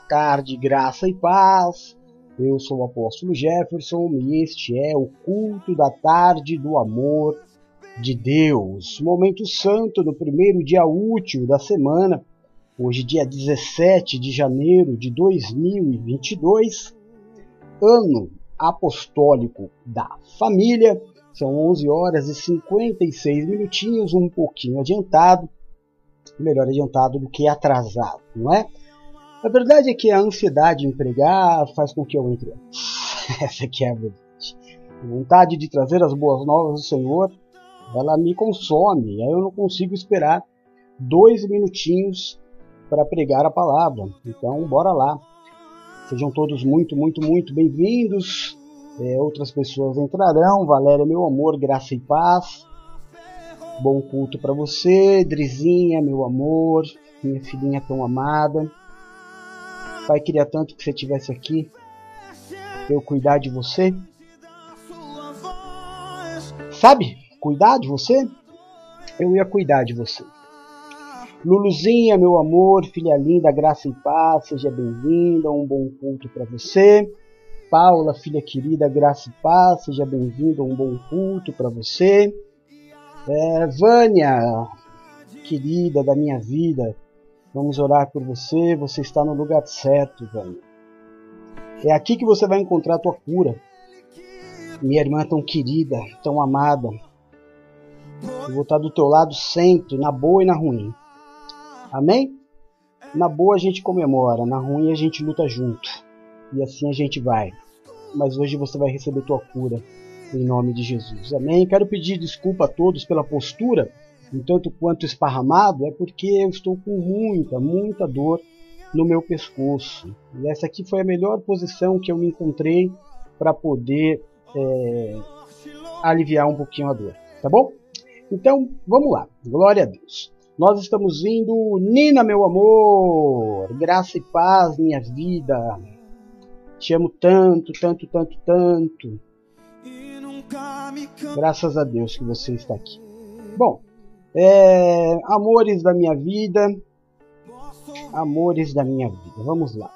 Tarde, graça e paz. Eu sou o apóstolo Jefferson e este é o culto da tarde do amor de Deus. Momento santo no primeiro dia útil da semana, hoje, dia 17 de janeiro de 2022, ano apostólico da família. São 11 horas e 56 minutinhos, um pouquinho adiantado, melhor adiantado do que atrasado, não é? A verdade é que a ansiedade em pregar faz com que eu entre. Essa aqui é a verdade. A vontade de trazer as boas novas do Senhor, ela me consome, aí eu não consigo esperar dois minutinhos para pregar a palavra. Então, bora lá. Sejam todos muito, muito, muito bem-vindos. É, outras pessoas entrarão. Valéria, meu amor, graça e paz. Bom culto para você, Drizinha, meu amor, minha filhinha tão amada. Pai queria tanto que você estivesse aqui eu cuidar de você. Sabe? Cuidar de você? Eu ia cuidar de você. Luluzinha, meu amor, filha linda, graça e paz, seja bem-vinda, um bom culto para você. Paula, filha querida, graça e paz, seja bem-vinda, um bom culto para você. É, Vânia, querida da minha vida, Vamos orar por você. Você está no lugar certo, velho. É aqui que você vai encontrar a tua cura. Minha irmã tão querida, tão amada. Eu vou estar do teu lado sempre, na boa e na ruim. Amém? Na boa a gente comemora, na ruim a gente luta junto. E assim a gente vai. Mas hoje você vai receber tua cura em nome de Jesus. Amém? Quero pedir desculpa a todos pela postura um tanto quanto esparramado, é porque eu estou com muita, muita dor no meu pescoço. E essa aqui foi a melhor posição que eu me encontrei para poder é, aliviar um pouquinho a dor, tá bom? Então, vamos lá. Glória a Deus. Nós estamos indo, Nina, meu amor, graça e paz, minha vida. Te amo tanto, tanto, tanto, tanto. Graças a Deus que você está aqui. Bom, é, amores da minha vida, amores da minha vida. Vamos lá.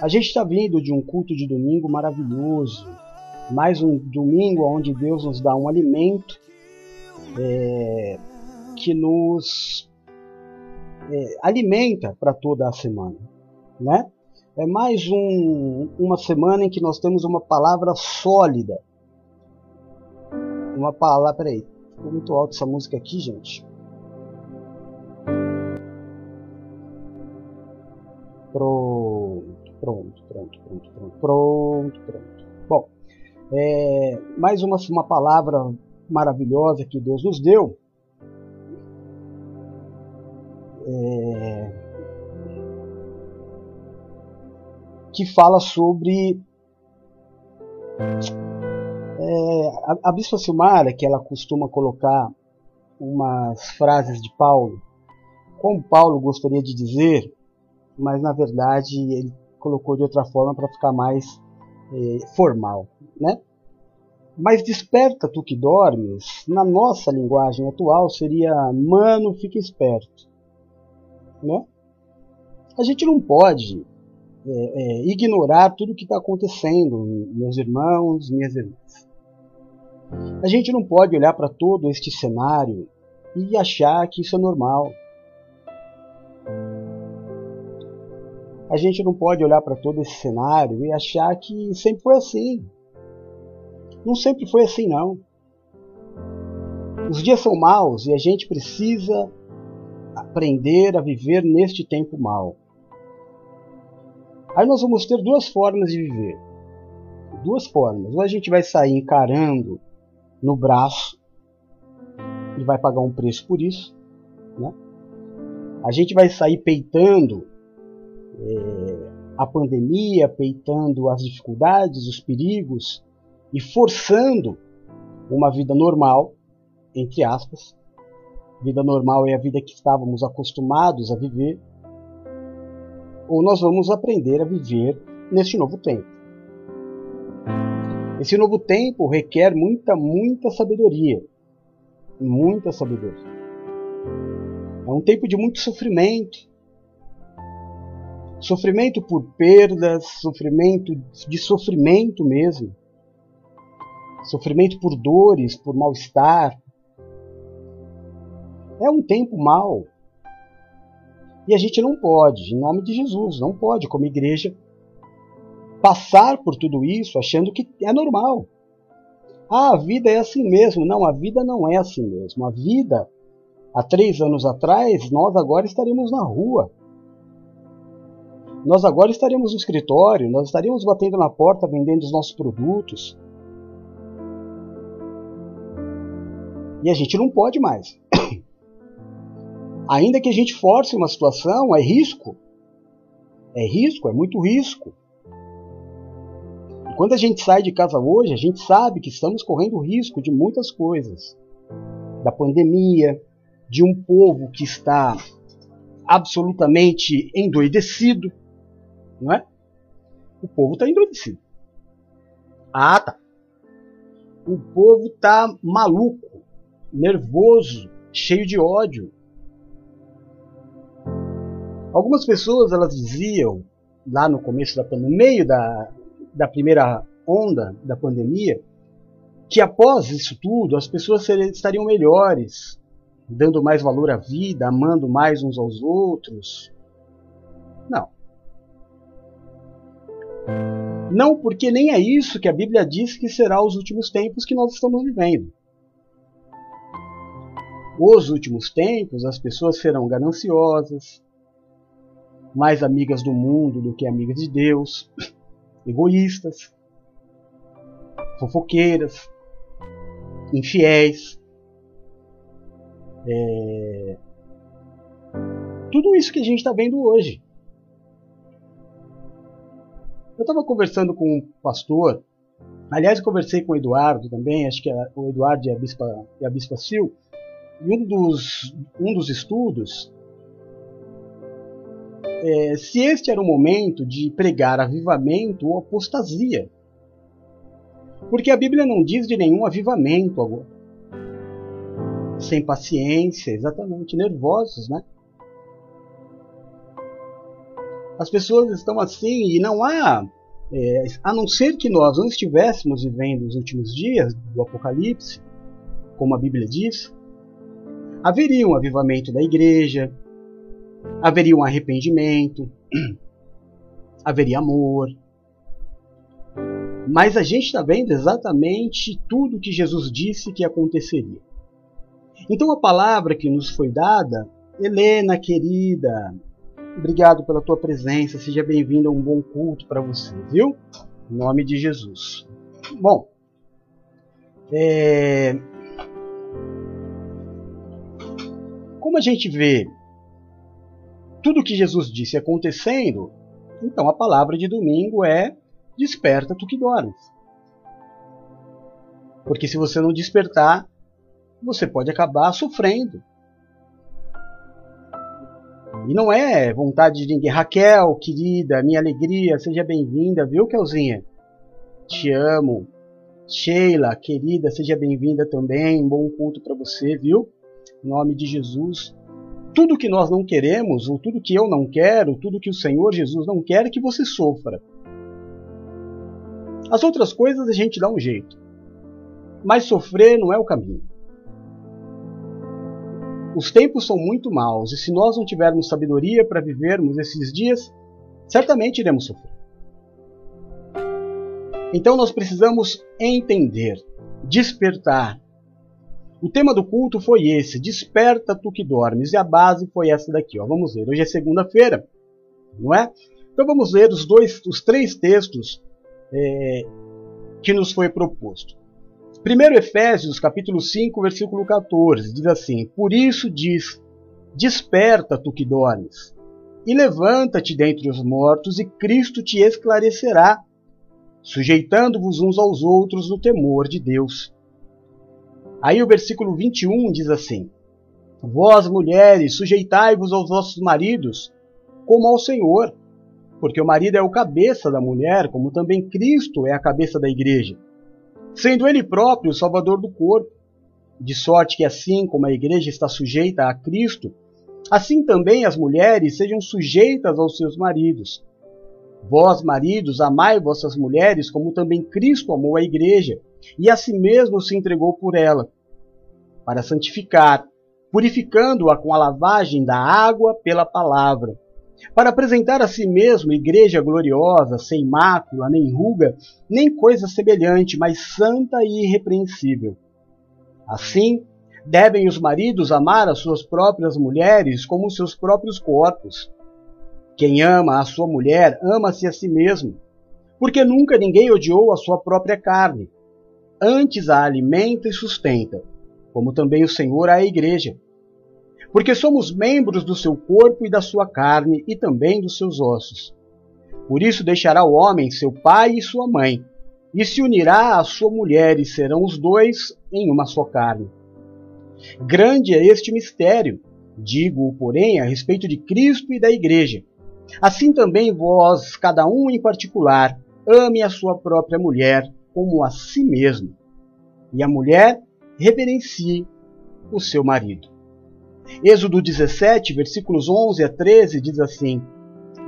A gente está vindo de um culto de domingo maravilhoso, mais um domingo onde Deus nos dá um alimento é, que nos é, alimenta para toda a semana, né? É mais um, uma semana em que nós temos uma palavra sólida, uma palavra, peraí, Ficou muito alto essa música aqui, gente. Pronto, pronto, pronto, pronto, pronto, pronto, pronto. Bom, é, mais uma, uma palavra maravilhosa que Deus nos deu. É, que fala sobre é, a, a Bispa Silmara, que ela costuma colocar umas frases de Paulo, como Paulo gostaria de dizer, mas na verdade ele colocou de outra forma para ficar mais é, formal, né? Mas desperta tu que dormes, na nossa linguagem atual seria mano, fica esperto, né? A gente não pode é, é, ignorar tudo o que está acontecendo, meus irmãos, minhas irmãs. A gente não pode olhar para todo este cenário e achar que isso é normal. A gente não pode olhar para todo esse cenário e achar que sempre foi assim. Não sempre foi assim, não. Os dias são maus e a gente precisa aprender a viver neste tempo mau. Aí nós vamos ter duas formas de viver. Duas formas. Ou a gente vai sair encarando no braço e vai pagar um preço por isso. Né? A gente vai sair peitando é, a pandemia, peitando as dificuldades, os perigos e forçando uma vida normal, entre aspas. Vida normal é a vida que estávamos acostumados a viver. Ou nós vamos aprender a viver neste novo tempo. Esse novo tempo requer muita, muita sabedoria. Muita sabedoria. É um tempo de muito sofrimento. Sofrimento por perdas, sofrimento de sofrimento mesmo. Sofrimento por dores, por mal-estar. É um tempo mau. E a gente não pode, em nome de Jesus, não pode, como igreja, passar por tudo isso achando que é normal. Ah, a vida é assim mesmo. Não, a vida não é assim mesmo. A vida, há três anos atrás, nós agora estaríamos na rua. Nós agora estaríamos no escritório, nós estaríamos batendo na porta vendendo os nossos produtos. E a gente não pode mais. Ainda que a gente force uma situação, é risco. É risco, é muito risco. Quando a gente sai de casa hoje, a gente sabe que estamos correndo risco de muitas coisas. Da pandemia, de um povo que está absolutamente endoidecido, não é? O povo está endoidecido. Ah, tá. O povo está maluco, nervoso, cheio de ódio. Algumas pessoas elas diziam lá no começo da no meio da, da primeira onda da pandemia, que após isso tudo as pessoas estariam melhores, dando mais valor à vida, amando mais uns aos outros. Não. Não, porque nem é isso que a Bíblia diz que será os últimos tempos que nós estamos vivendo. Os últimos tempos, as pessoas serão gananciosas, mais amigas do mundo do que amigas de Deus, egoístas, fofoqueiras, infiéis. É... Tudo isso que a gente está vendo hoje. Eu estava conversando com um pastor, aliás, conversei com o Eduardo também, acho que o Eduardo e a Bispa, e a Bispa Sil, e um dos, um dos estudos é, se este era o momento de pregar avivamento ou apostasia. Porque a Bíblia não diz de nenhum avivamento agora. Sem paciência, exatamente, nervosos, né? As pessoas estão assim e não há, é, a não ser que nós não estivéssemos vivendo os últimos dias do Apocalipse, como a Bíblia diz, haveria um avivamento da igreja, haveria um arrependimento, haveria amor. Mas a gente está vendo exatamente tudo que Jesus disse que aconteceria. Então a palavra que nos foi dada, Helena querida, obrigado pela tua presença, seja bem-vinda a um bom culto para você, viu? Em nome de Jesus. Bom, é... como a gente vê tudo que Jesus disse acontecendo, então a palavra de domingo é: desperta tu que dormes. Porque se você não despertar, você pode acabar sofrendo. E não é vontade de ninguém. Raquel, querida, minha alegria, seja bem-vinda, viu, Kelzinha? Te amo. Sheila, querida, seja bem-vinda também. Um bom culto para você, viu? Em nome de Jesus tudo que nós não queremos, ou tudo que eu não quero, tudo que o Senhor Jesus não quer é que você sofra. As outras coisas a gente dá um jeito. Mas sofrer não é o caminho. Os tempos são muito maus, e se nós não tivermos sabedoria para vivermos esses dias, certamente iremos sofrer. Então nós precisamos entender, despertar, o tema do culto foi esse, desperta tu que dormes, e a base foi essa daqui. Ó. Vamos ver, hoje é segunda-feira, não é? Então vamos ler os, dois, os três textos é, que nos foi proposto. Primeiro Efésios, capítulo 5, versículo 14, diz assim, Por isso diz, desperta tu que dormes, e levanta-te dentre os mortos, e Cristo te esclarecerá, sujeitando-vos uns aos outros no temor de Deus. Aí o versículo 21 diz assim: Vós, mulheres, sujeitai-vos aos vossos maridos, como ao Senhor, porque o marido é o cabeça da mulher, como também Cristo é a cabeça da igreja, sendo ele próprio o salvador do corpo. De sorte que, assim como a igreja está sujeita a Cristo, Assim também as mulheres sejam sujeitas aos seus maridos. Vós, maridos, amai vossas mulheres, como também Cristo amou a igreja, e a si mesmo se entregou por ela, para santificar, purificando-a com a lavagem da água pela palavra, para apresentar a si mesmo igreja gloriosa, sem mácula, nem ruga, nem coisa semelhante, mas santa e irrepreensível. Assim, devem os maridos amar as suas próprias mulheres como os seus próprios corpos. Quem ama a sua mulher, ama-se a si mesmo, porque nunca ninguém odiou a sua própria carne. Antes a alimenta e sustenta, como também o Senhor a igreja. Porque somos membros do seu corpo e da sua carne e também dos seus ossos. Por isso deixará o homem seu pai e sua mãe, e se unirá à sua mulher, e serão os dois em uma só carne. Grande é este mistério, digo-o, porém, a respeito de Cristo e da Igreja. Assim também vós, cada um em particular, ame a sua própria mulher como a si mesmo, e a mulher reverencie o seu marido. Êxodo 17, versículos 11 a 13 diz assim: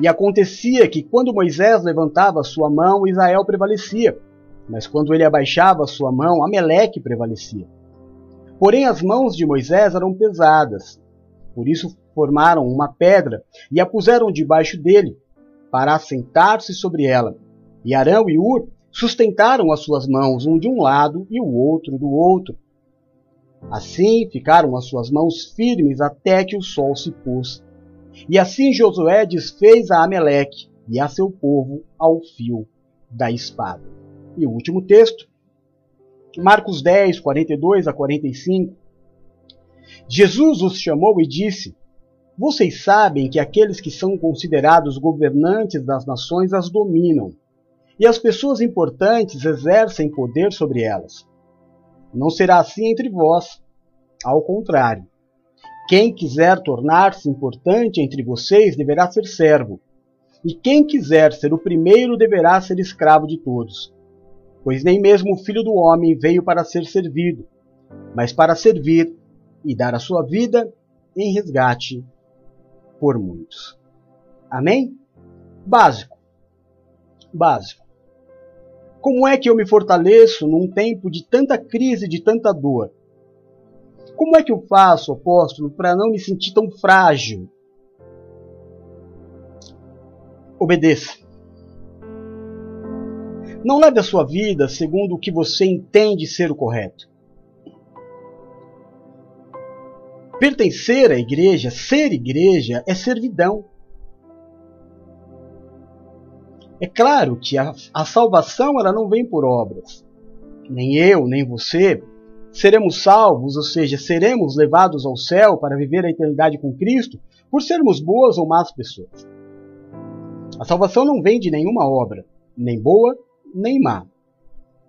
E acontecia que quando Moisés levantava sua mão, Israel prevalecia, mas quando ele abaixava sua mão, Ameleque prevalecia. Porém as mãos de Moisés eram pesadas, por isso formaram uma pedra e a puseram debaixo dele, para assentar-se sobre ela. E Arão e Ur sustentaram as suas mãos, um de um lado e o outro do outro. Assim ficaram as suas mãos firmes até que o sol se pôs. E assim Josué desfez a Ameleque e a seu povo ao fio da espada. E o último texto, Marcos 10, 42 a 45. Jesus os chamou e disse: vocês sabem que aqueles que são considerados governantes das nações as dominam, e as pessoas importantes exercem poder sobre elas. Não será assim entre vós. Ao contrário, quem quiser tornar-se importante entre vocês deverá ser servo, e quem quiser ser o primeiro deverá ser escravo de todos. Pois nem mesmo o filho do homem veio para ser servido, mas para servir e dar a sua vida em resgate por muitos. Amém? Básico. Básico. Como é que eu me fortaleço num tempo de tanta crise, de tanta dor? Como é que eu faço, apóstolo, para não me sentir tão frágil? Obedeça. Não leve a sua vida segundo o que você entende ser o correto. Pertencer à igreja, ser igreja, é servidão. É claro que a, a salvação ela não vem por obras. Nem eu, nem você seremos salvos, ou seja, seremos levados ao céu para viver a eternidade com Cristo por sermos boas ou más pessoas. A salvação não vem de nenhuma obra, nem boa nem má.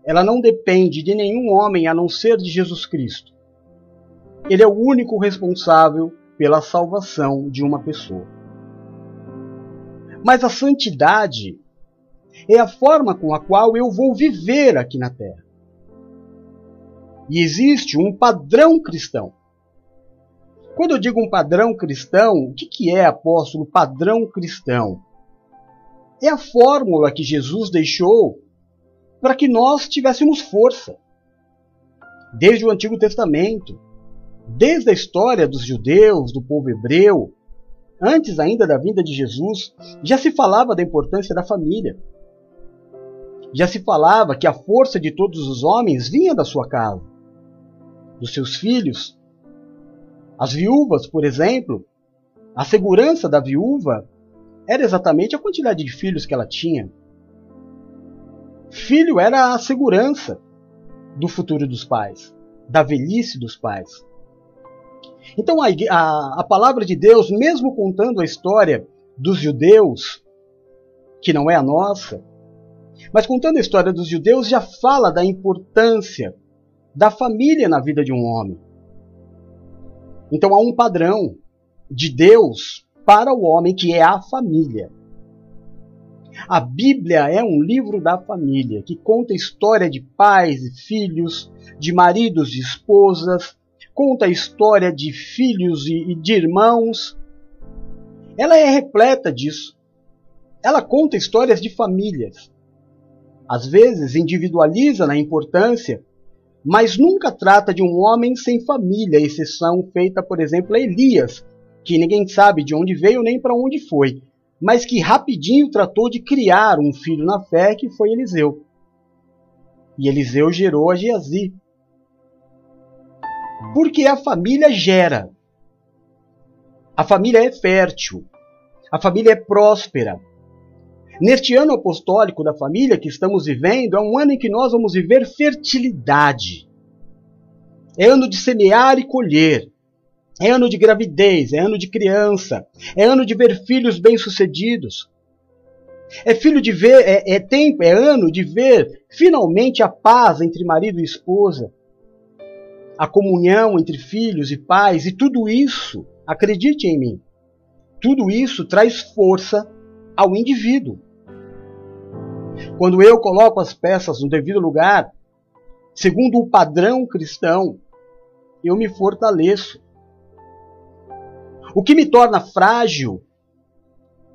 Ela não depende de nenhum homem a não ser de Jesus Cristo. Ele é o único responsável pela salvação de uma pessoa. Mas a santidade é a forma com a qual eu vou viver aqui na Terra. E existe um padrão cristão. Quando eu digo um padrão cristão, o que, que é, apóstolo, padrão cristão? É a fórmula que Jesus deixou para que nós tivéssemos força. Desde o Antigo Testamento, Desde a história dos judeus, do povo hebreu, antes ainda da vinda de Jesus, já se falava da importância da família. Já se falava que a força de todos os homens vinha da sua casa, dos seus filhos. As viúvas, por exemplo, a segurança da viúva era exatamente a quantidade de filhos que ela tinha. Filho era a segurança do futuro dos pais, da velhice dos pais. Então a, a, a palavra de Deus, mesmo contando a história dos judeus, que não é a nossa, mas contando a história dos judeus, já fala da importância da família na vida de um homem. Então há um padrão de Deus para o homem que é a família. A Bíblia é um livro da família que conta a história de pais e filhos, de maridos e esposas, conta a história de filhos e de irmãos, ela é repleta disso. Ela conta histórias de famílias. Às vezes individualiza na importância, mas nunca trata de um homem sem família, exceção feita, por exemplo, a Elias, que ninguém sabe de onde veio nem para onde foi, mas que rapidinho tratou de criar um filho na fé que foi Eliseu. E Eliseu gerou a Geazi. Porque a família gera. A família é fértil. A família é próspera. Neste ano apostólico da família que estamos vivendo, é um ano em que nós vamos viver fertilidade. É ano de semear e colher. É ano de gravidez, é ano de criança, é ano de ver filhos bem-sucedidos. É filho de ver, é, é tempo, é ano de ver finalmente a paz entre marido e esposa, a comunhão entre filhos e pais, e tudo isso, acredite em mim, tudo isso traz força ao indivíduo. Quando eu coloco as peças no devido lugar, segundo o padrão cristão, eu me fortaleço. O que me torna frágil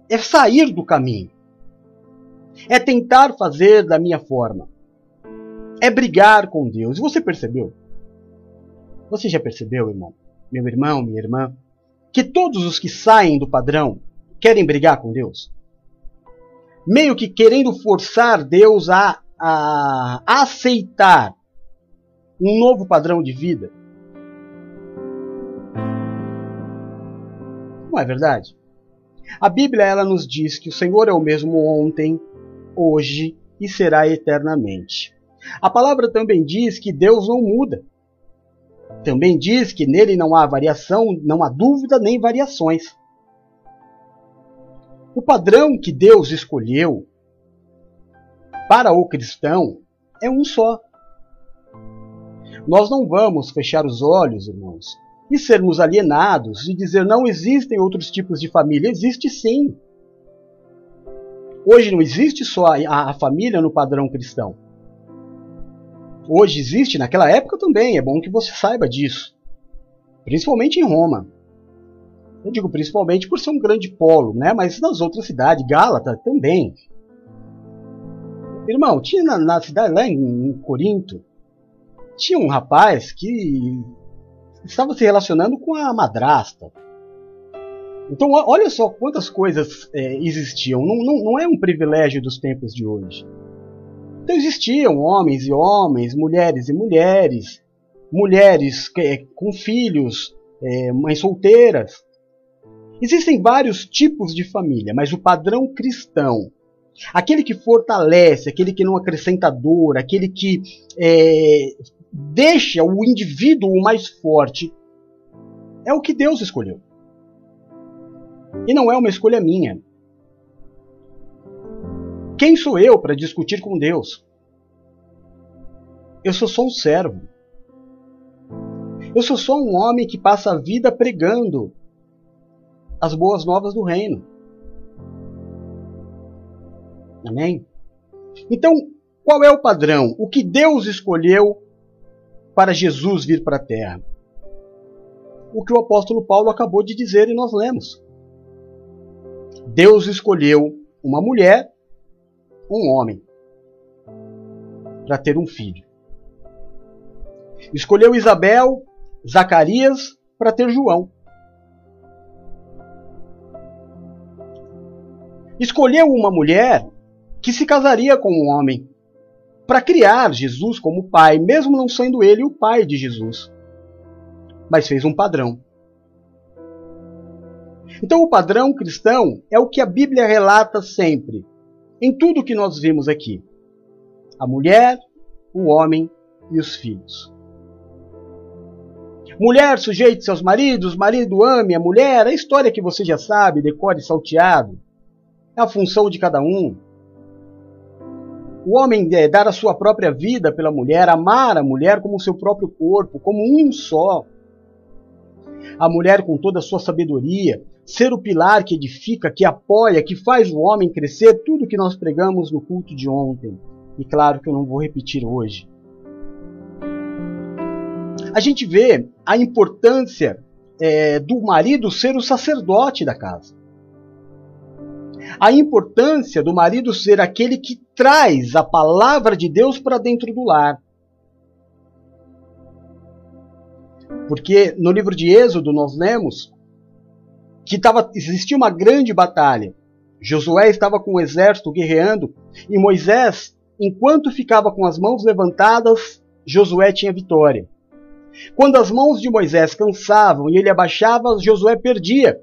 é sair do caminho, é tentar fazer da minha forma, é brigar com Deus. Você percebeu? Você já percebeu, irmão, meu irmão, minha irmã, que todos os que saem do padrão querem brigar com Deus? Meio que querendo forçar Deus a, a aceitar um novo padrão de vida. Não é verdade? A Bíblia ela nos diz que o Senhor é o mesmo ontem, hoje e será eternamente. A palavra também diz que Deus não muda. Também diz que nele não há variação, não há dúvida nem variações. O padrão que Deus escolheu para o cristão é um só. Nós não vamos fechar os olhos, irmãos, e sermos alienados e dizer não existem outros tipos de família. Existe sim. Hoje não existe só a, família no padrão cristão. Hoje existe, naquela época também, é bom que você saiba disso. Principalmente em Roma. Eu digo principalmente por ser um grande polo, né? mas nas outras cidades, Gálata também. Irmão, tinha na, na cidade lá em, em Corinto, tinha um rapaz que estava se relacionando com a madrasta. Então, olha só quantas coisas é, existiam. Não, não, não é um privilégio dos tempos de hoje. Então, existiam homens e homens, mulheres e mulheres, mulheres é, com filhos, é, mães solteiras. Existem vários tipos de família, mas o padrão cristão, aquele que fortalece, aquele que não acrescenta dor, aquele que é, deixa o indivíduo mais forte, é o que Deus escolheu. E não é uma escolha minha. Quem sou eu para discutir com Deus? Eu sou só um servo. Eu sou só um homem que passa a vida pregando as boas novas do reino. Amém? Então, qual é o padrão? O que Deus escolheu para Jesus vir para a terra. O que o apóstolo Paulo acabou de dizer e nós lemos. Deus escolheu uma mulher, um homem, para ter um filho. Escolheu Isabel, Zacarias, para ter João. Escolheu uma mulher que se casaria com um homem para criar Jesus como pai, mesmo não sendo ele o pai de Jesus. Mas fez um padrão. Então, o padrão cristão é o que a Bíblia relata sempre, em tudo que nós vimos aqui: a mulher, o homem e os filhos. Mulher sujeite seus maridos, marido ame a mulher, a história que você já sabe, decore salteado. É a função de cada um. O homem é dar a sua própria vida pela mulher, amar a mulher como seu próprio corpo, como um só. A mulher com toda a sua sabedoria, ser o pilar que edifica, que apoia, que faz o homem crescer, tudo que nós pregamos no culto de ontem. E claro que eu não vou repetir hoje. A gente vê a importância é, do marido ser o sacerdote da casa. A importância do marido ser aquele que traz a palavra de Deus para dentro do lar. Porque no livro de Êxodo nós lemos que tava, existia uma grande batalha. Josué estava com o exército guerreando e Moisés, enquanto ficava com as mãos levantadas, Josué tinha vitória. Quando as mãos de Moisés cansavam e ele abaixava, Josué perdia.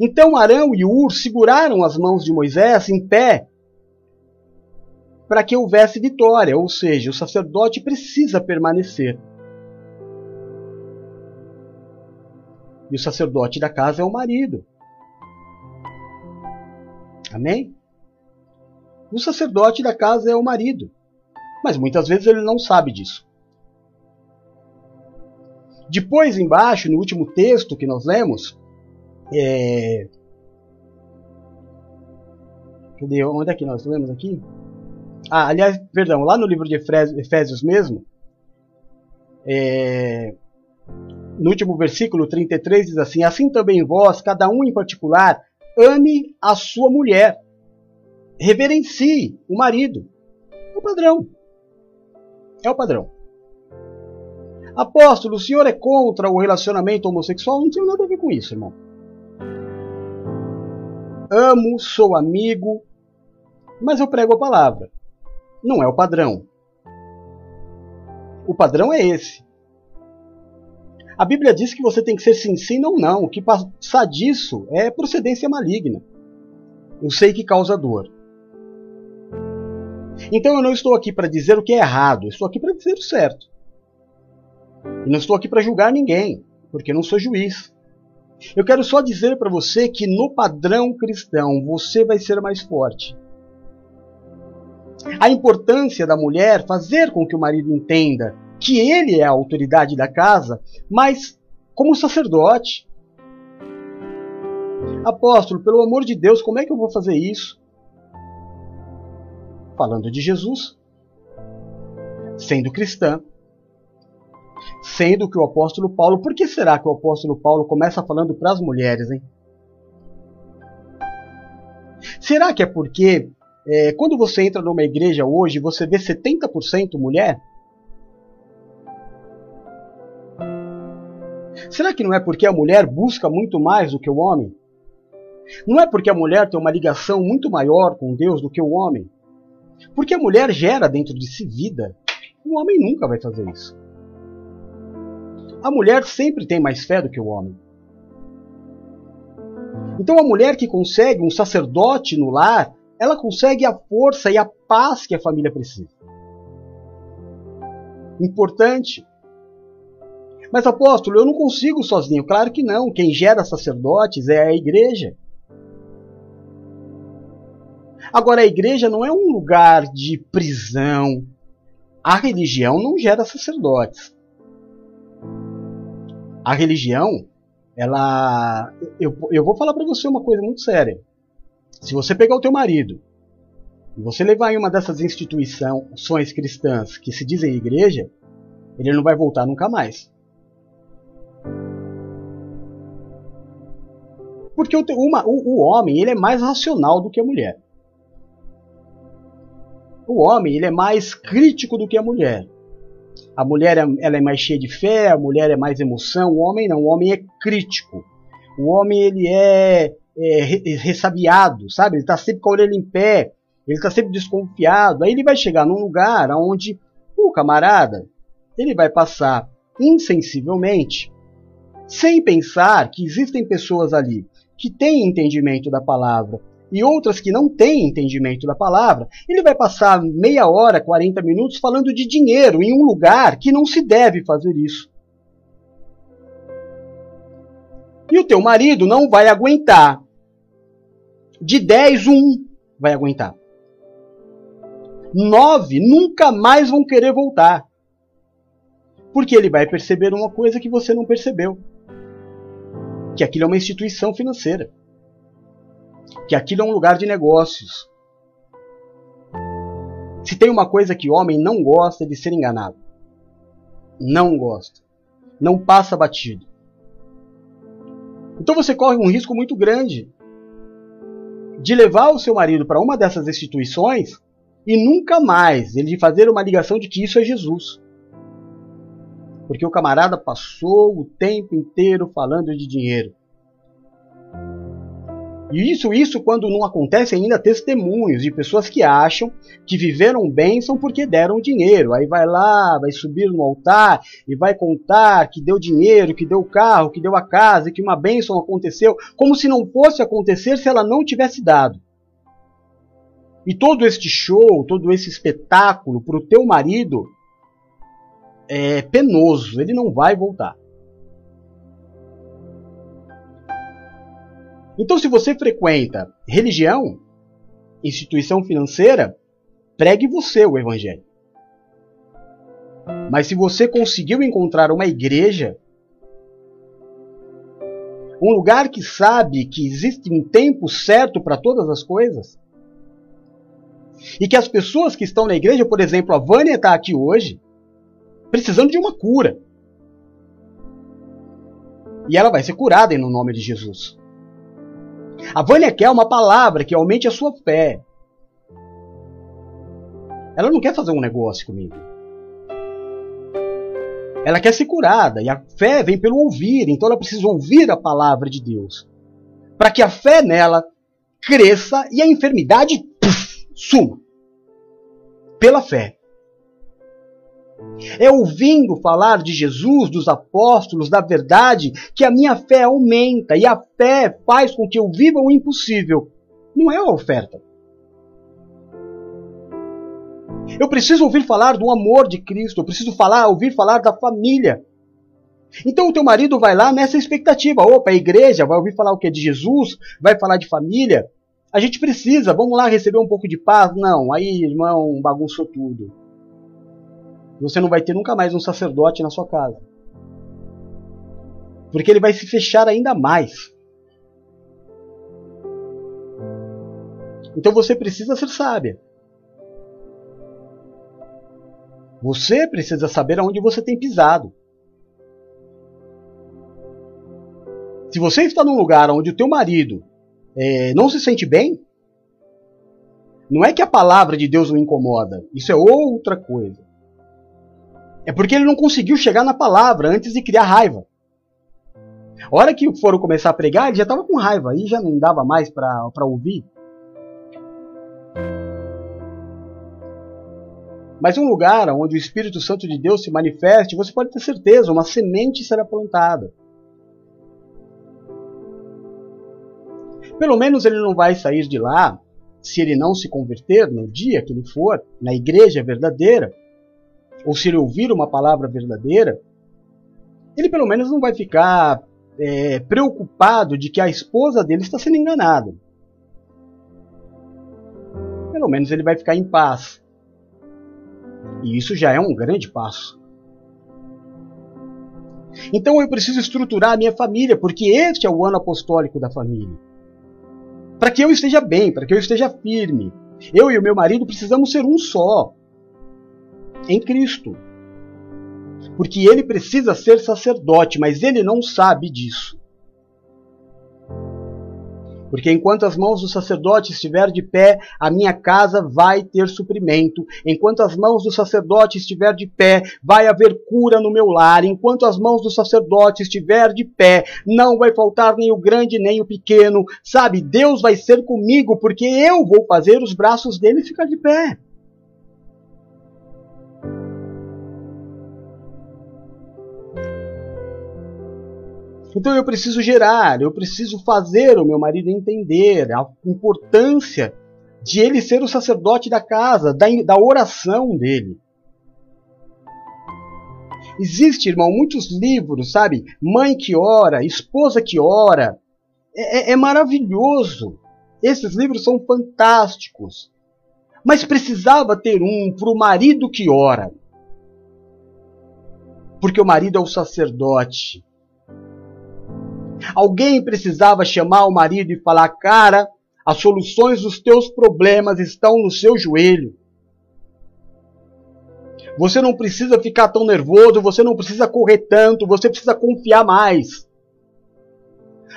Então Arão e Ur seguraram as mãos de Moisés em pé para que houvesse vitória, ou seja, o sacerdote precisa permanecer. E o sacerdote da casa é o marido. Amém? O sacerdote da casa é o marido. Mas muitas vezes ele não sabe disso. Depois, embaixo, no último texto que nós lemos, é... Cadê? Onde é que nós lemos aqui? Ah, aliás, perdão, lá no livro de Efésios mesmo, é... no último versículo 33 diz assim: Assim também vós, cada um em particular, ame a sua mulher, reverencie o marido. É o padrão. É o padrão. Apóstolo, o senhor é contra o relacionamento homossexual? Não tem nada a ver com isso, irmão. Amo, sou amigo, mas eu prego a palavra. Não é o padrão. O padrão é esse. A Bíblia diz que você tem que ser sim, sim, não, não. O que passar disso é procedência maligna. Eu sei que causa dor. Então eu não estou aqui para dizer o que é errado, eu estou aqui para dizer o certo. E não estou aqui para julgar ninguém, porque não sou juiz. Eu quero só dizer para você que no padrão cristão você vai ser mais forte. A importância da mulher fazer com que o marido entenda que ele é a autoridade da casa, mas como sacerdote. Apóstolo, pelo amor de Deus, como é que eu vou fazer isso? Falando de Jesus, sendo cristã, sendo que o apóstolo Paulo, por que será que o apóstolo Paulo começa falando para as mulheres, hein? Será que é porque é, quando você entra numa igreja hoje você vê 70% mulher? Será que não é porque a mulher busca muito mais do que o homem? Não é porque a mulher tem uma ligação muito maior com Deus do que o homem? Porque a mulher gera dentro de si vida. O homem nunca vai fazer isso. A mulher sempre tem mais fé do que o homem. Então a mulher que consegue um sacerdote no lar, ela consegue a força e a paz que a família precisa. Importante. Mas apóstolo, eu não consigo sozinho. Claro que não. Quem gera sacerdotes é a igreja. Agora, a igreja não é um lugar de prisão. A religião não gera sacerdotes a religião, ela. Eu, eu vou falar para você uma coisa muito séria. Se você pegar o teu marido e você levar em uma dessas instituições cristãs que se dizem igreja, ele não vai voltar nunca mais. Porque o, uma, o, o homem ele é mais racional do que a mulher. O homem ele é mais crítico do que a mulher. A mulher ela é mais cheia de fé, a mulher é mais emoção, o homem não, o homem é crítico. O homem ele é, é ressabiado, sabe? Ele está sempre com a orelha em pé, ele está sempre desconfiado. Aí ele vai chegar num lugar onde o camarada ele vai passar insensivelmente, sem pensar que existem pessoas ali que têm entendimento da palavra e outras que não têm entendimento da palavra, ele vai passar meia hora, 40 minutos falando de dinheiro em um lugar que não se deve fazer isso. E o teu marido não vai aguentar. De 10, um vai aguentar. Nove nunca mais vão querer voltar. Porque ele vai perceber uma coisa que você não percebeu: que aquilo é uma instituição financeira que aquilo é um lugar de negócios. Se tem uma coisa que homem não gosta é de ser enganado. Não gosta. Não passa batido. Então você corre um risco muito grande de levar o seu marido para uma dessas instituições e nunca mais ele fazer uma ligação de que isso é Jesus. Porque o camarada passou o tempo inteiro falando de dinheiro. E isso, isso quando não acontece ainda testemunhos de pessoas que acham que viveram bênção porque deram dinheiro. Aí vai lá, vai subir no altar e vai contar que deu dinheiro, que deu carro, que deu a casa, que uma bênção aconteceu, como se não fosse acontecer se ela não tivesse dado. E todo este show, todo esse espetáculo para o teu marido é penoso, ele não vai voltar. Então, se você frequenta religião, instituição financeira, pregue você o evangelho. Mas se você conseguiu encontrar uma igreja, um lugar que sabe que existe um tempo certo para todas as coisas, e que as pessoas que estão na igreja, por exemplo, a Vânia está aqui hoje, precisando de uma cura. E ela vai ser curada em nome de Jesus. A Vânia quer uma palavra que aumente a sua fé. Ela não quer fazer um negócio comigo. Ela quer ser curada e a fé vem pelo ouvir, então ela precisa ouvir a palavra de Deus. Para que a fé nela cresça e a enfermidade puff, suma. Pela fé. É ouvindo falar de Jesus, dos apóstolos, da verdade, que a minha fé aumenta e a fé faz com que eu viva o impossível. Não é a oferta. Eu preciso ouvir falar do amor de Cristo, eu preciso falar, ouvir falar da família. Então o teu marido vai lá nessa expectativa. Opa, a igreja vai ouvir falar o que? De Jesus? Vai falar de família? A gente precisa, vamos lá receber um pouco de paz? Não, aí, irmão, bagunçou tudo. Você não vai ter nunca mais um sacerdote na sua casa. Porque ele vai se fechar ainda mais. Então você precisa ser sábia. Você precisa saber aonde você tem pisado. Se você está num lugar onde o teu marido é, não se sente bem, não é que a palavra de Deus o incomoda. Isso é outra coisa. É porque ele não conseguiu chegar na palavra antes de criar raiva. A hora que foram começar a pregar, ele já estava com raiva, aí já não dava mais para ouvir. Mas um lugar onde o Espírito Santo de Deus se manifeste, você pode ter certeza, uma semente será plantada. Pelo menos ele não vai sair de lá, se ele não se converter no dia que ele for, na igreja verdadeira, ou se ele ouvir uma palavra verdadeira, ele pelo menos não vai ficar é, preocupado de que a esposa dele está sendo enganada. Pelo menos ele vai ficar em paz. E isso já é um grande passo. Então eu preciso estruturar a minha família, porque este é o ano apostólico da família. Para que eu esteja bem, para que eu esteja firme. Eu e o meu marido precisamos ser um só em Cristo. Porque ele precisa ser sacerdote, mas ele não sabe disso. Porque enquanto as mãos do sacerdote estiver de pé, a minha casa vai ter suprimento. Enquanto as mãos do sacerdote estiver de pé, vai haver cura no meu lar. Enquanto as mãos do sacerdote estiver de pé, não vai faltar nem o grande nem o pequeno. Sabe, Deus vai ser comigo, porque eu vou fazer os braços dele ficar de pé. Então eu preciso gerar, eu preciso fazer o meu marido entender a importância de ele ser o sacerdote da casa, da, da oração dele. Existe, irmão, muitos livros, sabe? Mãe que ora, esposa que ora. É, é, é maravilhoso. Esses livros são fantásticos. Mas precisava ter um para o marido que ora. Porque o marido é o sacerdote. Alguém precisava chamar o marido e falar: Cara, as soluções dos teus problemas estão no seu joelho. Você não precisa ficar tão nervoso, você não precisa correr tanto, você precisa confiar mais.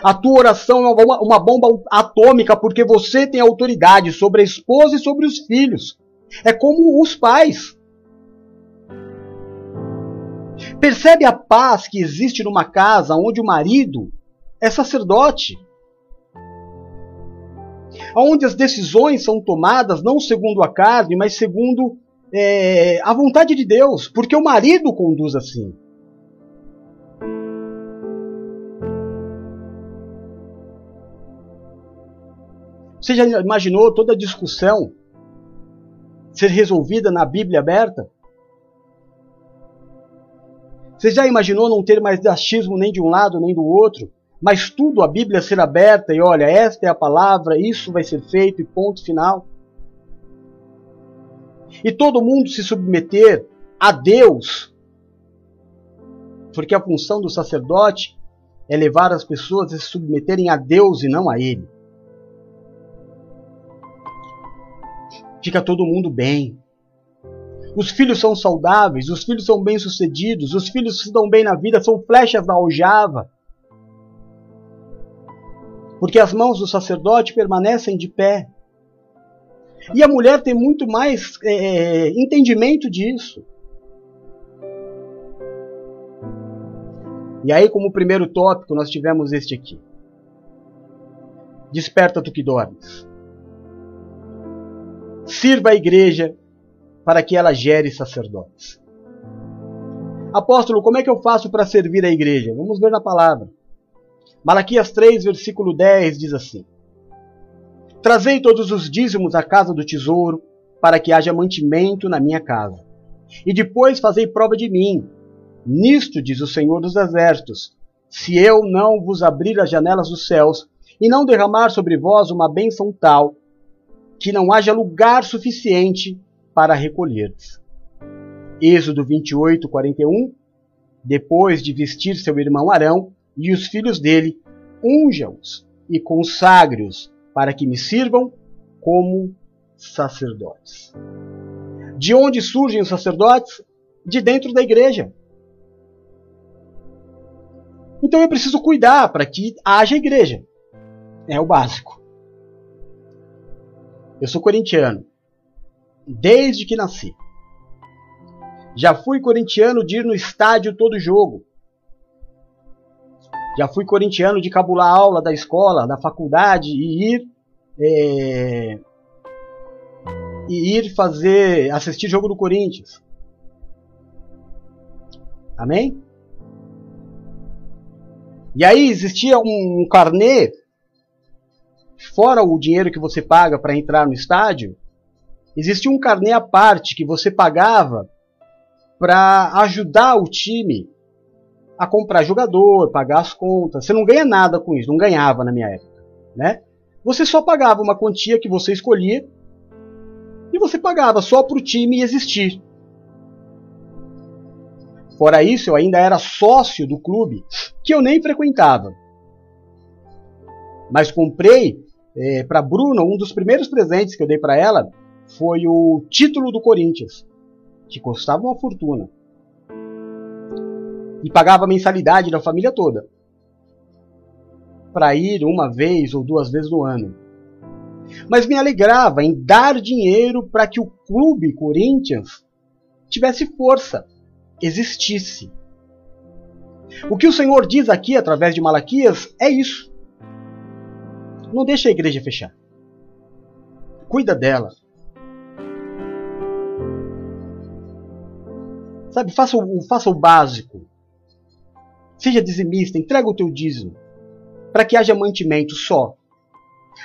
A tua oração é uma, bomba atômica porque você tem autoridade sobre a esposa e sobre os filhos. É como os pais. Percebe a paz que existe numa casa onde o marido é sacerdote? Onde as decisões são tomadas não segundo a carne, mas segundo é, a vontade de Deus, porque o marido conduz assim. Você já imaginou toda a discussão ser resolvida na Bíblia aberta? Você já imaginou não ter mais achismo nem de um lado nem do outro? Mas tudo a Bíblia ser aberta e olha, esta é a palavra, isso vai ser feito e ponto final. E todo mundo se submeter a Deus. Porque a função do sacerdote é levar as pessoas a se submeterem a Deus e não a Ele. fica todo mundo bem. Os filhos são saudáveis, os filhos são bem-sucedidos, os filhos se dão bem na vida, são flechas da aljava. Porque as mãos do sacerdote permanecem de pé. E a mulher tem muito mais é, é entendimento disso. E aí, como primeiro tópico, nós tivemos este aqui. Desperta tu que dormes. Sirva a igreja para que ela gere sacerdotes. Apóstolo, como é que eu faço para servir a igreja? Vamos ver na palavra. Malaquias 3, versículo 10 diz assim: Trazei todos os dízimos à casa do tesouro, para que haja mantimento na minha casa. E depois fazei prova de mim. Nisto diz o Senhor dos Exércitos: se eu não vos abrir as janelas dos céus e não derramar sobre vós uma bênção tal, que não haja lugar suficiente para recolher-te. Êxodo 28, 41 Depois de vestir seu irmão Arão e os filhos dele, unja-os e consagre-os para que me sirvam como sacerdotes. De onde surgem os sacerdotes? De dentro da igreja. Então eu preciso cuidar para que haja igreja. É o básico. Eu sou corintiano. Desde que nasci. Já fui corintiano de ir no estádio todo jogo. Já fui corintiano de cabular aula da escola, da faculdade e ir é, e ir fazer assistir jogo do Corinthians. Amém? E aí existia um, um carnê fora o dinheiro que você paga para entrar no estádio, existia um carnê à parte que você pagava para ajudar o time a comprar jogador, pagar as contas. Você não ganha nada com isso, não ganhava na minha época, né? Você só pagava uma quantia que você escolhia e você pagava só para o time existir. Fora isso, eu ainda era sócio do clube, que eu nem frequentava. Mas comprei é, para Bruna, um dos primeiros presentes que eu dei para ela foi o título do Corinthians, que custava uma fortuna. E pagava mensalidade da família toda. Para ir uma vez ou duas vezes no ano. Mas me alegrava em dar dinheiro para que o clube Corinthians tivesse força, existisse. O que o Senhor diz aqui através de Malaquias é isso. Não deixa a igreja fechar. Cuida dela. Sabe, faça o, faça o básico. Seja dizimista, entrega o teu dízimo. Para que haja mantimento só.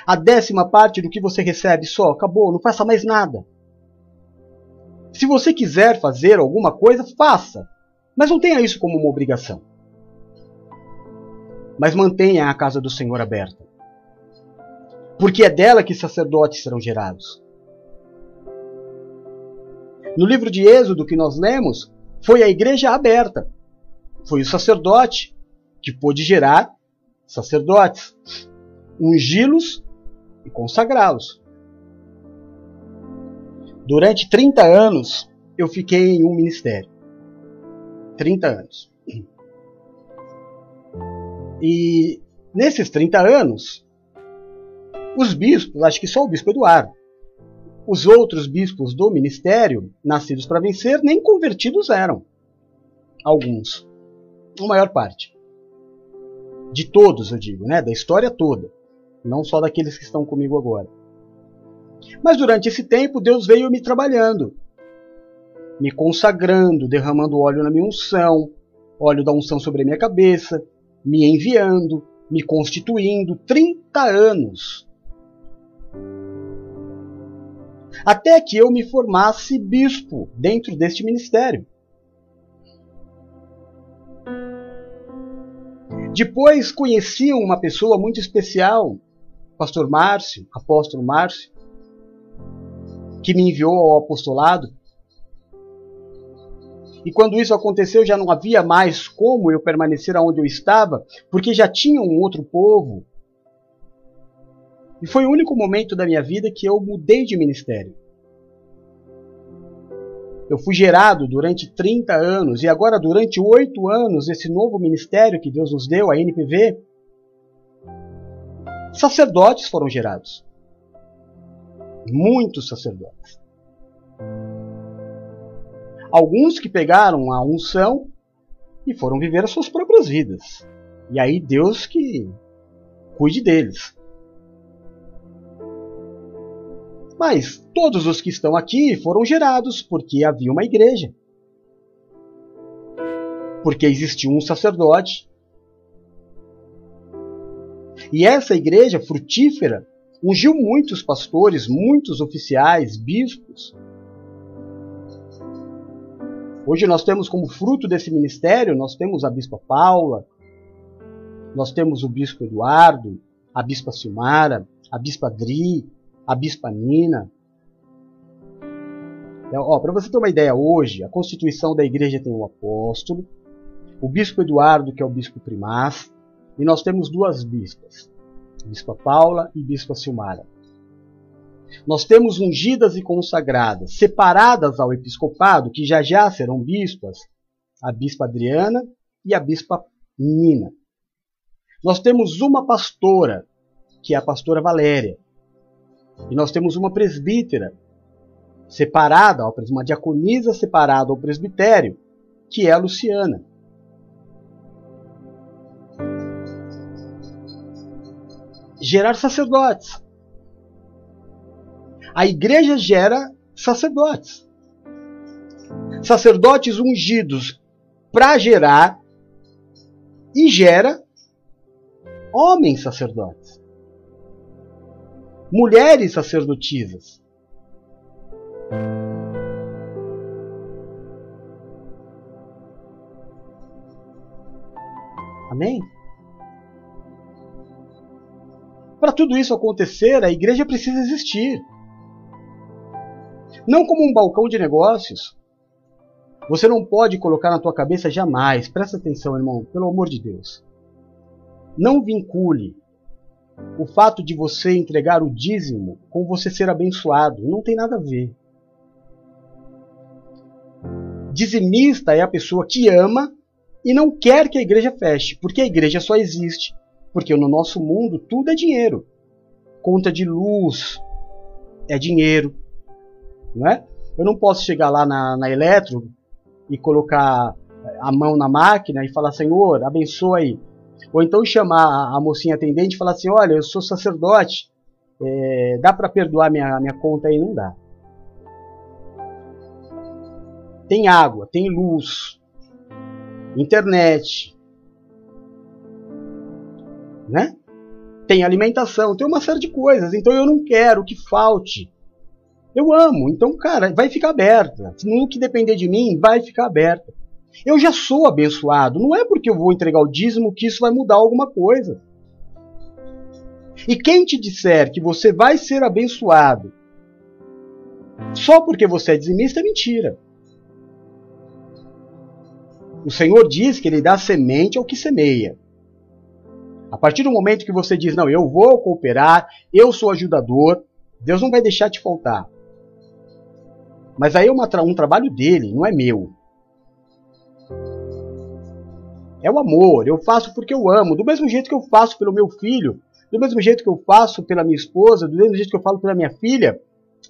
A décima parte do que você recebe só, acabou, não faça mais nada. Se você quiser fazer alguma coisa, faça. Mas não tenha isso como uma obrigação. Mas mantenha a casa do Senhor aberta porque é dela que sacerdotes serão gerados. No livro de Êxodo que nós lemos, foi a igreja aberta. Foi o sacerdote que pôde gerar sacerdotes, ungí-los e consagrá-los. Durante 30 anos, eu fiquei em um ministério. 30 anos. E nesses 30 anos, os bispos, acho que só o bispo Eduardo, os outros bispos do ministério, nascidos para vencer, nem convertidos eram. Alguns. A maior parte. De todos, eu digo, né? Da história toda. Não só daqueles que estão comigo agora. Mas durante esse tempo, Deus veio me trabalhando. Me consagrando, derramando óleo na minha unção, óleo da unção sobre a minha cabeça, me enviando, me constituindo. 30 anos até que eu me formasse bispo dentro deste ministério. Depois conheci uma pessoa muito especial, pastor Márcio, apóstolo Márcio, que me enviou ao apostolado. E quando isso aconteceu, já não havia mais como eu permanecer onde eu estava, porque já tinha um outro povo e foi o único momento da minha vida que eu mudei de ministério. Eu fui gerado durante 30 anos e agora, durante oito anos, esse novo ministério que Deus nos deu, a NPV, sacerdotes foram gerados. Muitos sacerdotes. Alguns que pegaram a unção e foram viver as suas próprias vidas. E aí Deus que cuide deles. Mas todos os que estão aqui foram gerados porque havia uma igreja. Porque existiu um sacerdote. E essa igreja frutífera ungiu muitos pastores, muitos oficiais, bispos. Hoje nós temos como fruto desse ministério, nós temos a bispa Paula, nós temos o bispo Eduardo, a bispa Silmara, a bispa Adri, a Bispa Nina. É, Para você ter uma ideia, hoje a constituição da igreja tem o apóstolo, o bispo Eduardo, que é o bispo primaz, e nós temos duas bispas, Bispa Paula e Bispa Silmara. Nós temos ungidas e consagradas, separadas ao episcopado, que já já serão bispas, a Bispa Adriana e a Bispa Nina. Nós temos uma pastora, que é a pastora Valéria, e nós temos uma presbítera separada, uma diaconisa separada ao presbitério, que é a Luciana. Gerar sacerdotes. A igreja gera sacerdotes. Sacerdotes ungidos para gerar e gera homens sacerdotes mulheres sacerdotisas. Amém? Para tudo isso acontecer, a igreja precisa existir. Não como um balcão de negócios. Você não pode colocar na tua cabeça jamais, presta atenção, irmão, pelo amor de Deus. Não vincule o fato de você entregar o dízimo com você ser abençoado. Não tem nada a ver. Dizimista é a pessoa que ama e não quer que a igreja feche, porque a igreja só existe porque no nosso mundo tudo é dinheiro. Conta de luz é dinheiro, não é? Eu não posso chegar lá na, na Eletro e colocar a mão na máquina e falar, Senhor, abençoa aí. Ou então chamar a mocinha atendente e falar assim: olha, eu sou sacerdote, é, dá para perdoar minha, minha conta aí? Não dá. Tem água, tem luz, internet, né? Tem alimentação, tem uma série de coisas. Então eu não quero que falte. Eu amo, então, cara, vai ficar aberta. No que depender de mim, vai ficar aberta. Eu já sou abençoado. Não é porque eu vou entregar o dízimo que isso vai mudar alguma coisa. E quem te disser que você vai ser abençoado só porque você é dizimista é mentira. O Senhor diz que Ele dá semente ao que semeia. A partir do momento que você diz, não, eu vou cooperar, eu sou ajudador, Deus não vai deixar te faltar. Mas aí é uma, um trabalho dele, não é meu. É o amor. Eu faço porque eu amo. Do mesmo jeito que eu faço pelo meu filho, do mesmo jeito que eu faço pela minha esposa, do mesmo jeito que eu falo pela minha filha,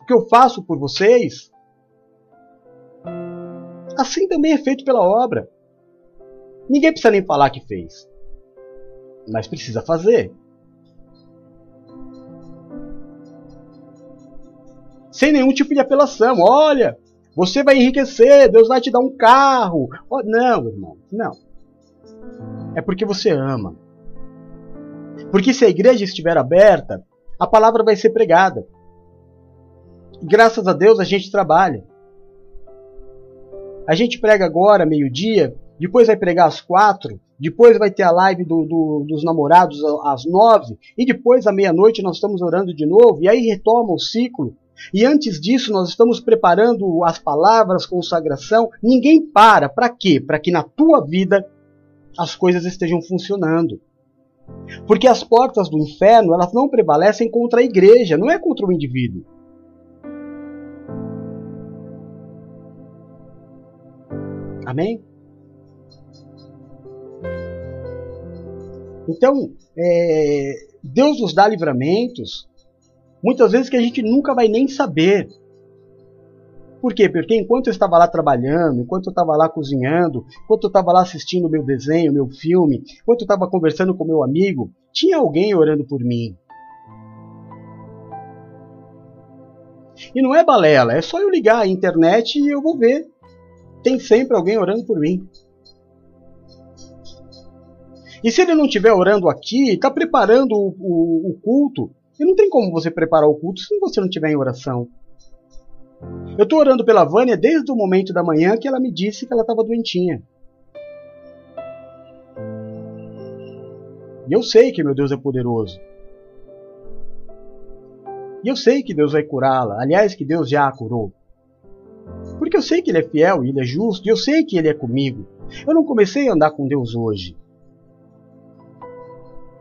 o que eu faço por vocês, assim também é feito pela obra. Ninguém precisa nem falar que fez, mas precisa fazer. Sem nenhum tipo de apelação. Olha, você vai enriquecer, Deus vai te dar um carro. Não, irmão, não. É porque você ama. Porque se a igreja estiver aberta, a palavra vai ser pregada. Graças a Deus a gente trabalha. A gente prega agora, meio-dia, depois vai pregar às quatro, depois vai ter a live do, do, dos namorados às nove, e depois à meia-noite nós estamos orando de novo, e aí retoma o ciclo. E antes disso, nós estamos preparando as palavras, consagração. Ninguém para. Para quê? Para que na tua vida as coisas estejam funcionando. Porque as portas do inferno, elas não prevalecem contra a igreja, não é contra o indivíduo. Amém? Então, é, Deus nos dá livramentos, muitas vezes que a gente nunca vai nem saber. Por quê? Porque enquanto eu estava lá trabalhando, enquanto eu estava lá cozinhando, enquanto eu estava lá assistindo meu desenho, meu filme, enquanto eu estava conversando com meu amigo, tinha alguém orando por mim. E não é balela, é só eu ligar a internet e eu vou ver. Tem sempre alguém orando por mim. E se ele não estiver orando aqui, está preparando o, o, o culto, e não tem como você preparar o culto se você não estiver em oração. Eu estou orando pela Vânia desde o momento da manhã que ela me disse que ela estava doentinha. E eu sei que meu Deus é poderoso. E eu sei que Deus vai curá-la. Aliás, que Deus já a curou. Porque eu sei que Ele é fiel e Ele é justo. E eu sei que Ele é comigo. Eu não comecei a andar com Deus hoje.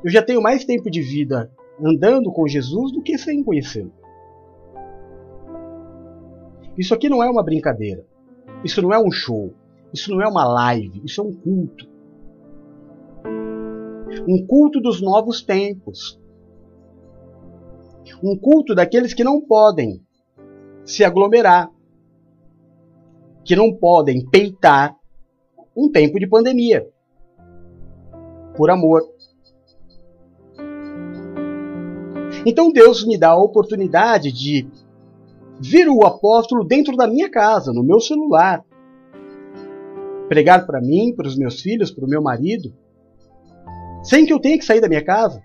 Eu já tenho mais tempo de vida andando com Jesus do que sem conhecê-lo. Isso aqui não é uma brincadeira. Isso não é um show. Isso não é uma live. Isso é um culto. Um culto dos novos tempos. Um culto daqueles que não podem se aglomerar. Que não podem peitar um tempo de pandemia. Por amor. Então Deus me dá a oportunidade de vir o apóstolo dentro da minha casa, no meu celular. Pregar para mim, para os meus filhos, para o meu marido, sem que eu tenha que sair da minha casa,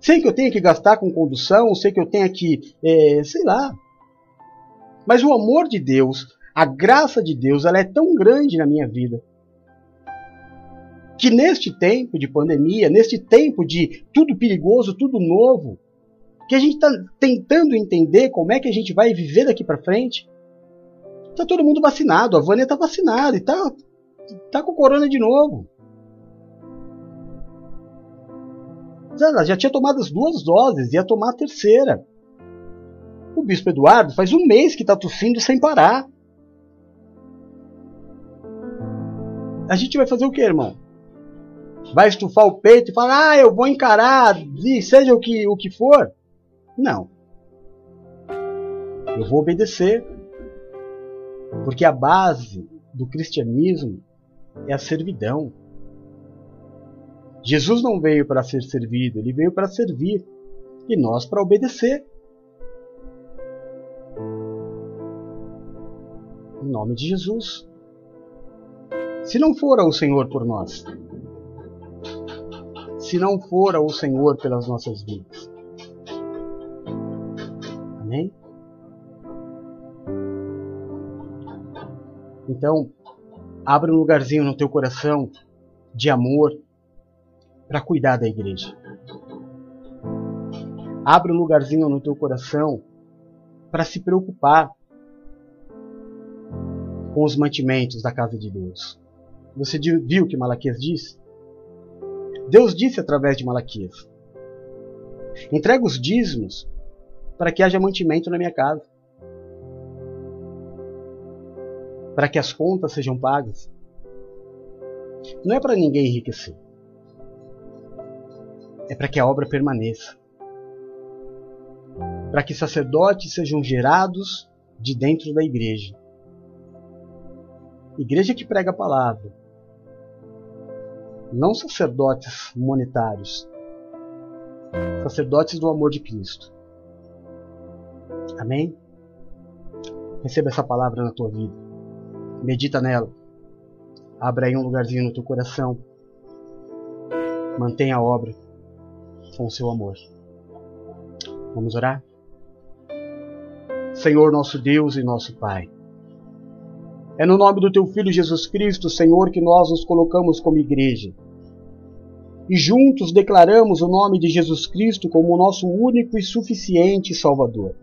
sem que eu tenha que gastar com condução, sem que eu tenha que, é, sei lá. Mas o amor de Deus, a graça de Deus, ela é tão grande na minha vida que neste tempo de pandemia, neste tempo de tudo perigoso, tudo novo, que a gente está tentando entender como é que a gente vai viver daqui para frente. Tá todo mundo vacinado, a Vânia tá vacinada e tá, tá com corona de novo. Ela já tinha tomado as duas doses, ia tomar a terceira. O bispo Eduardo faz um mês que está tossindo sem parar. A gente vai fazer o que, irmão? Vai estufar o peito e falar, ah, eu vou encarar, seja o que, o que for? Não. Eu vou obedecer. Porque a base do cristianismo é a servidão. Jesus não veio para ser servido, ele veio para servir e nós para obedecer. Em nome de Jesus. Se não fora o Senhor por nós, se não fora o Senhor pelas nossas vidas, Amém? Então, abra um lugarzinho no teu coração de amor para cuidar da igreja. Abra um lugarzinho no teu coração para se preocupar com os mantimentos da casa de Deus. Você viu o que Malaquias disse? Deus disse através de Malaquias: entrega os dízimos para que haja mantimento na minha casa. Para que as contas sejam pagas. Não é para ninguém enriquecer. É para que a obra permaneça. Para que sacerdotes sejam gerados de dentro da igreja. Igreja que prega a palavra. Não sacerdotes monetários. Sacerdotes do amor de Cristo. Amém? Receba essa palavra na tua vida. Medita nela. Abra aí um lugarzinho no teu coração. Mantenha a obra com o seu amor. Vamos orar? Senhor nosso Deus e nosso Pai. É no nome do teu Filho Jesus Cristo, Senhor, que nós nos colocamos como igreja. E juntos declaramos o nome de Jesus Cristo como o nosso único e suficiente Salvador.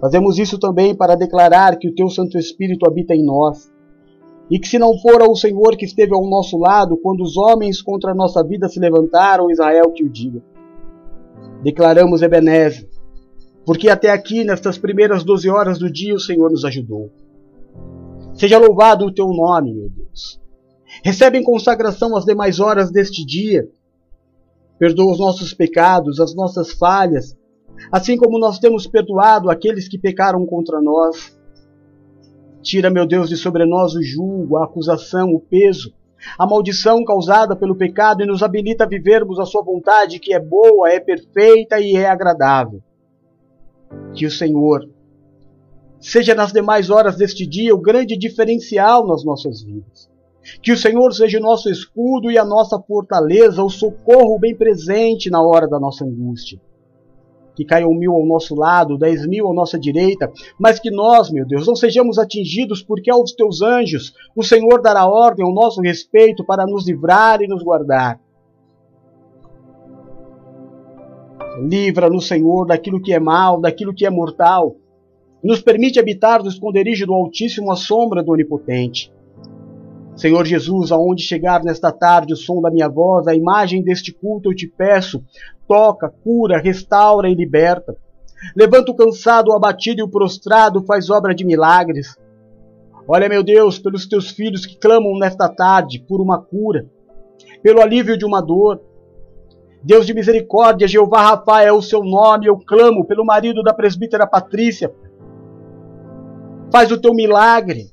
Fazemos isso também para declarar que o teu Santo Espírito habita em nós. E que se não fora o Senhor que esteve ao nosso lado quando os homens contra a nossa vida se levantaram, Israel que o diga. Declaramos Ebenezer, porque até aqui, nestas primeiras doze horas do dia, o Senhor nos ajudou. Seja louvado o teu nome, meu Deus. Recebe em consagração as demais horas deste dia. Perdoa os nossos pecados, as nossas falhas, assim como nós temos perdoado aqueles que pecaram contra nós. Tira, meu Deus, de sobre nós o julgo, a acusação, o peso, a maldição causada pelo pecado e nos habilita a vivermos a Sua vontade, que é boa, é perfeita e é agradável. Que o Senhor seja nas demais horas deste dia o grande diferencial nas nossas vidas. Que o Senhor seja o nosso escudo e a nossa fortaleza, o socorro bem presente na hora da nossa angústia que caiam mil ao nosso lado, dez mil à nossa direita, mas que nós, meu Deus, não sejamos atingidos, porque aos teus anjos o Senhor dará ordem ao nosso respeito para nos livrar e nos guardar. Livra-nos, Senhor, daquilo que é mal, daquilo que é mortal. Nos permite habitar no esconderijo do Altíssimo à sombra do Onipotente. Senhor Jesus, aonde chegar nesta tarde o som da minha voz, a imagem deste culto, eu te peço, toca, cura, restaura e liberta. Levanta o cansado, o abatido e o prostrado, faz obra de milagres. Olha, meu Deus, pelos teus filhos que clamam nesta tarde por uma cura, pelo alívio de uma dor. Deus de misericórdia, Jeová Rafa é o seu nome, eu clamo pelo marido da presbítera Patrícia. Faz o teu milagre.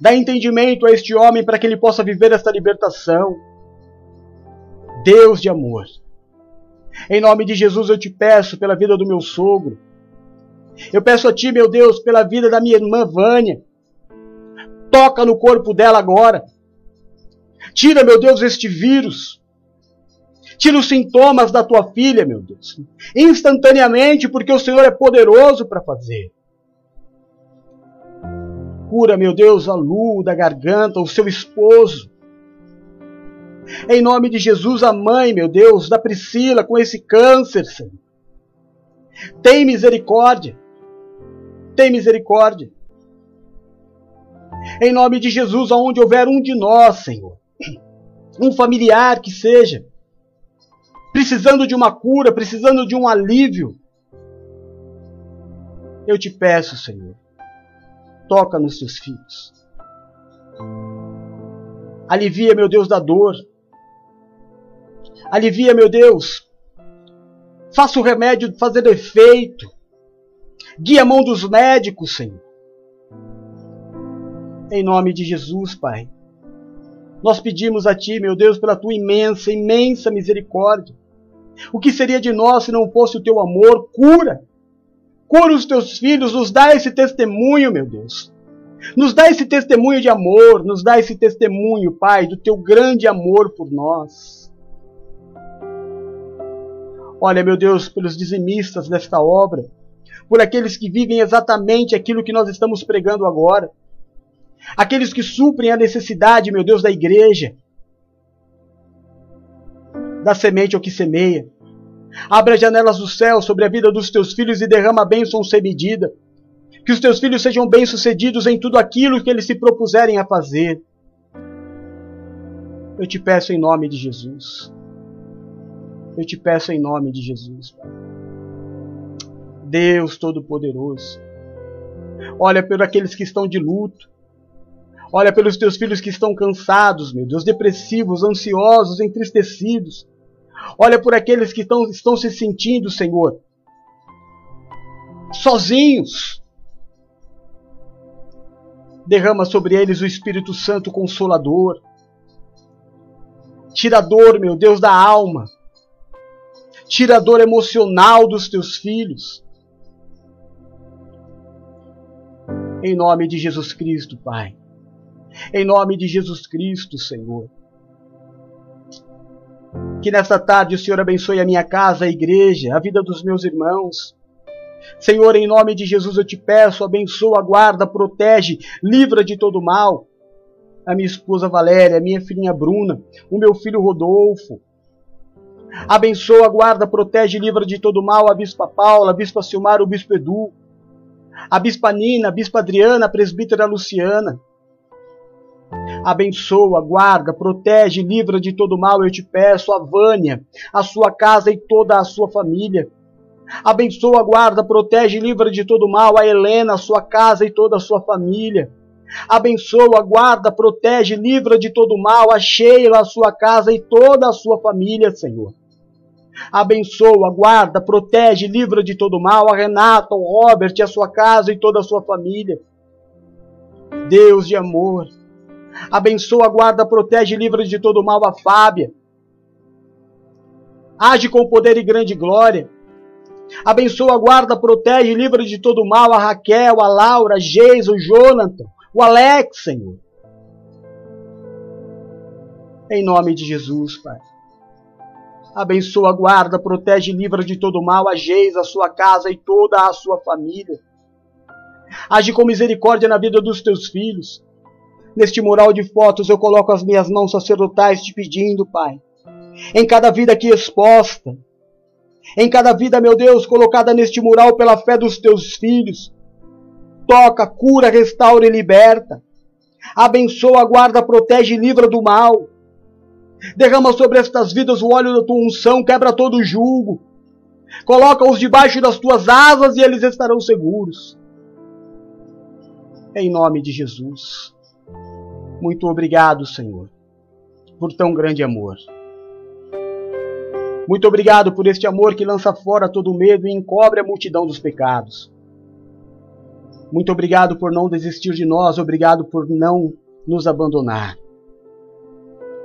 Dá entendimento a este homem para que ele possa viver esta libertação. Deus de amor. Em nome de Jesus eu te peço pela vida do meu sogro. Eu peço a ti, meu Deus, pela vida da minha irmã Vânia. Toca no corpo dela agora. Tira, meu Deus, este vírus. Tira os sintomas da tua filha, meu Deus. Instantaneamente, porque o Senhor é poderoso para fazer. Cura, meu Deus, a Lu da garganta, o seu esposo. Em nome de Jesus, a mãe, meu Deus, da Priscila com esse câncer, Senhor. Tem misericórdia. Tem misericórdia. Em nome de Jesus, aonde houver um de nós, Senhor, um familiar que seja, precisando de uma cura, precisando de um alívio, eu te peço, Senhor, toca nos teus filhos. Alivia, meu Deus, da dor. Alivia, meu Deus. Faça o remédio fazer efeito. Guia a mão dos médicos, Senhor. Em nome de Jesus, Pai. Nós pedimos a Ti, meu Deus, pela Tua imensa, imensa misericórdia. O que seria de nós se não fosse o Teu amor? Cura! Cura os teus filhos, nos dá esse testemunho, meu Deus. Nos dá esse testemunho de amor, nos dá esse testemunho, Pai, do teu grande amor por nós. Olha, meu Deus, pelos dizimistas desta obra, por aqueles que vivem exatamente aquilo que nós estamos pregando agora, aqueles que suprem a necessidade, meu Deus, da igreja, da semente ao que semeia, Abre as janelas do céu sobre a vida dos teus filhos e derrama bênção sem medida. Que os teus filhos sejam bem-sucedidos em tudo aquilo que eles se propuserem a fazer. Eu te peço em nome de Jesus. Eu te peço em nome de Jesus. Deus Todo-Poderoso. Olha por aqueles que estão de luto. Olha pelos teus filhos que estão cansados, meu Deus, depressivos, ansiosos, entristecidos. Olha por aqueles que estão, estão se sentindo, Senhor, sozinhos. Derrama sobre eles o Espírito Santo Consolador. Tirador, meu Deus, da alma. Tirador emocional dos teus filhos. Em nome de Jesus Cristo, Pai. Em nome de Jesus Cristo, Senhor. Que nesta tarde o Senhor abençoe a minha casa, a igreja, a vida dos meus irmãos. Senhor, em nome de Jesus eu te peço, abençoa, guarda, protege, livra de todo mal. A minha esposa Valéria, a minha filhinha Bruna, o meu filho Rodolfo. Abençoa, guarda, protege, livra de todo mal a Bispa Paula, a Bispa Silmar, o Bispo Edu, a Bispa Nina, a Bispa Adriana, a Presbítera Luciana. Abençoa, guarda, protege, livra de todo mal, eu te peço, a Vânia, a sua casa e toda a sua família. Abençoa, guarda, protege livra de todo mal a Helena, a sua casa e toda a sua família. Abençoa, guarda, protege, livra de todo mal a Sheila, a sua casa e toda a sua família, Senhor. Abençoa, guarda, protege, livra de todo mal a Renata, o Robert, a sua casa e toda a sua família. Deus de amor. Abençoa, guarda, protege, livra de todo mal a Fábia. Age com poder e grande glória. Abençoa, guarda, protege, livra de todo mal a Raquel, a Laura, a Geisa, o Jonathan, o Alex, Senhor. Em nome de Jesus, Pai. Abençoa, guarda, protege, livra de todo mal a Geisa, a sua casa e toda a sua família. Age com misericórdia na vida dos teus filhos. Neste mural de fotos eu coloco as minhas mãos sacerdotais te pedindo, Pai. Em cada vida aqui exposta, em cada vida, meu Deus, colocada neste mural pela fé dos teus filhos. Toca, cura, restaura e liberta. Abençoa, guarda, protege e livra do mal. Derrama sobre estas vidas o óleo da tua unção, quebra todo o jugo. Coloca-os debaixo das tuas asas e eles estarão seguros. Em nome de Jesus. Muito obrigado, Senhor, por tão grande amor. Muito obrigado por este amor que lança fora todo medo e encobre a multidão dos pecados. Muito obrigado por não desistir de nós, obrigado por não nos abandonar.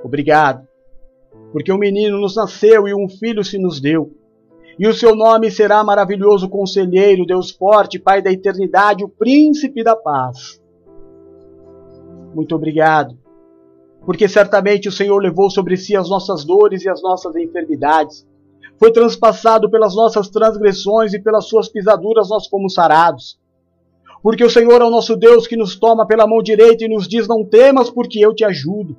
Obrigado, porque um menino nos nasceu e um filho se nos deu. E o seu nome será maravilhoso conselheiro, Deus forte, Pai da eternidade, o príncipe da paz. Muito obrigado porque certamente o Senhor levou sobre si as nossas dores e as nossas enfermidades. Foi transpassado pelas nossas transgressões e pelas suas pisaduras nós fomos sarados. Porque o Senhor é o nosso Deus que nos toma pela mão direita e nos diz: Não temas, porque eu te ajudo.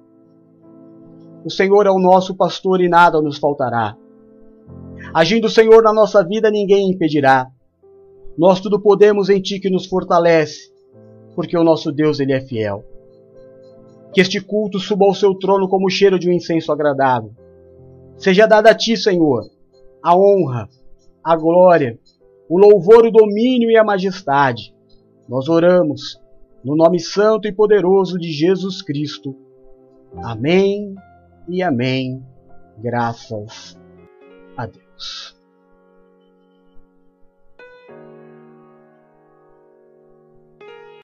O Senhor é o nosso pastor e nada nos faltará. Agindo o Senhor na nossa vida, ninguém impedirá. Nós tudo podemos em Ti que nos fortalece, porque o nosso Deus ele é fiel. Que este culto suba ao seu trono como o cheiro de um incenso agradável. Seja dada a ti, Senhor, a honra, a glória, o louvor, o domínio e a majestade. Nós oramos no nome santo e poderoso de Jesus Cristo. Amém e amém. Graças a Deus.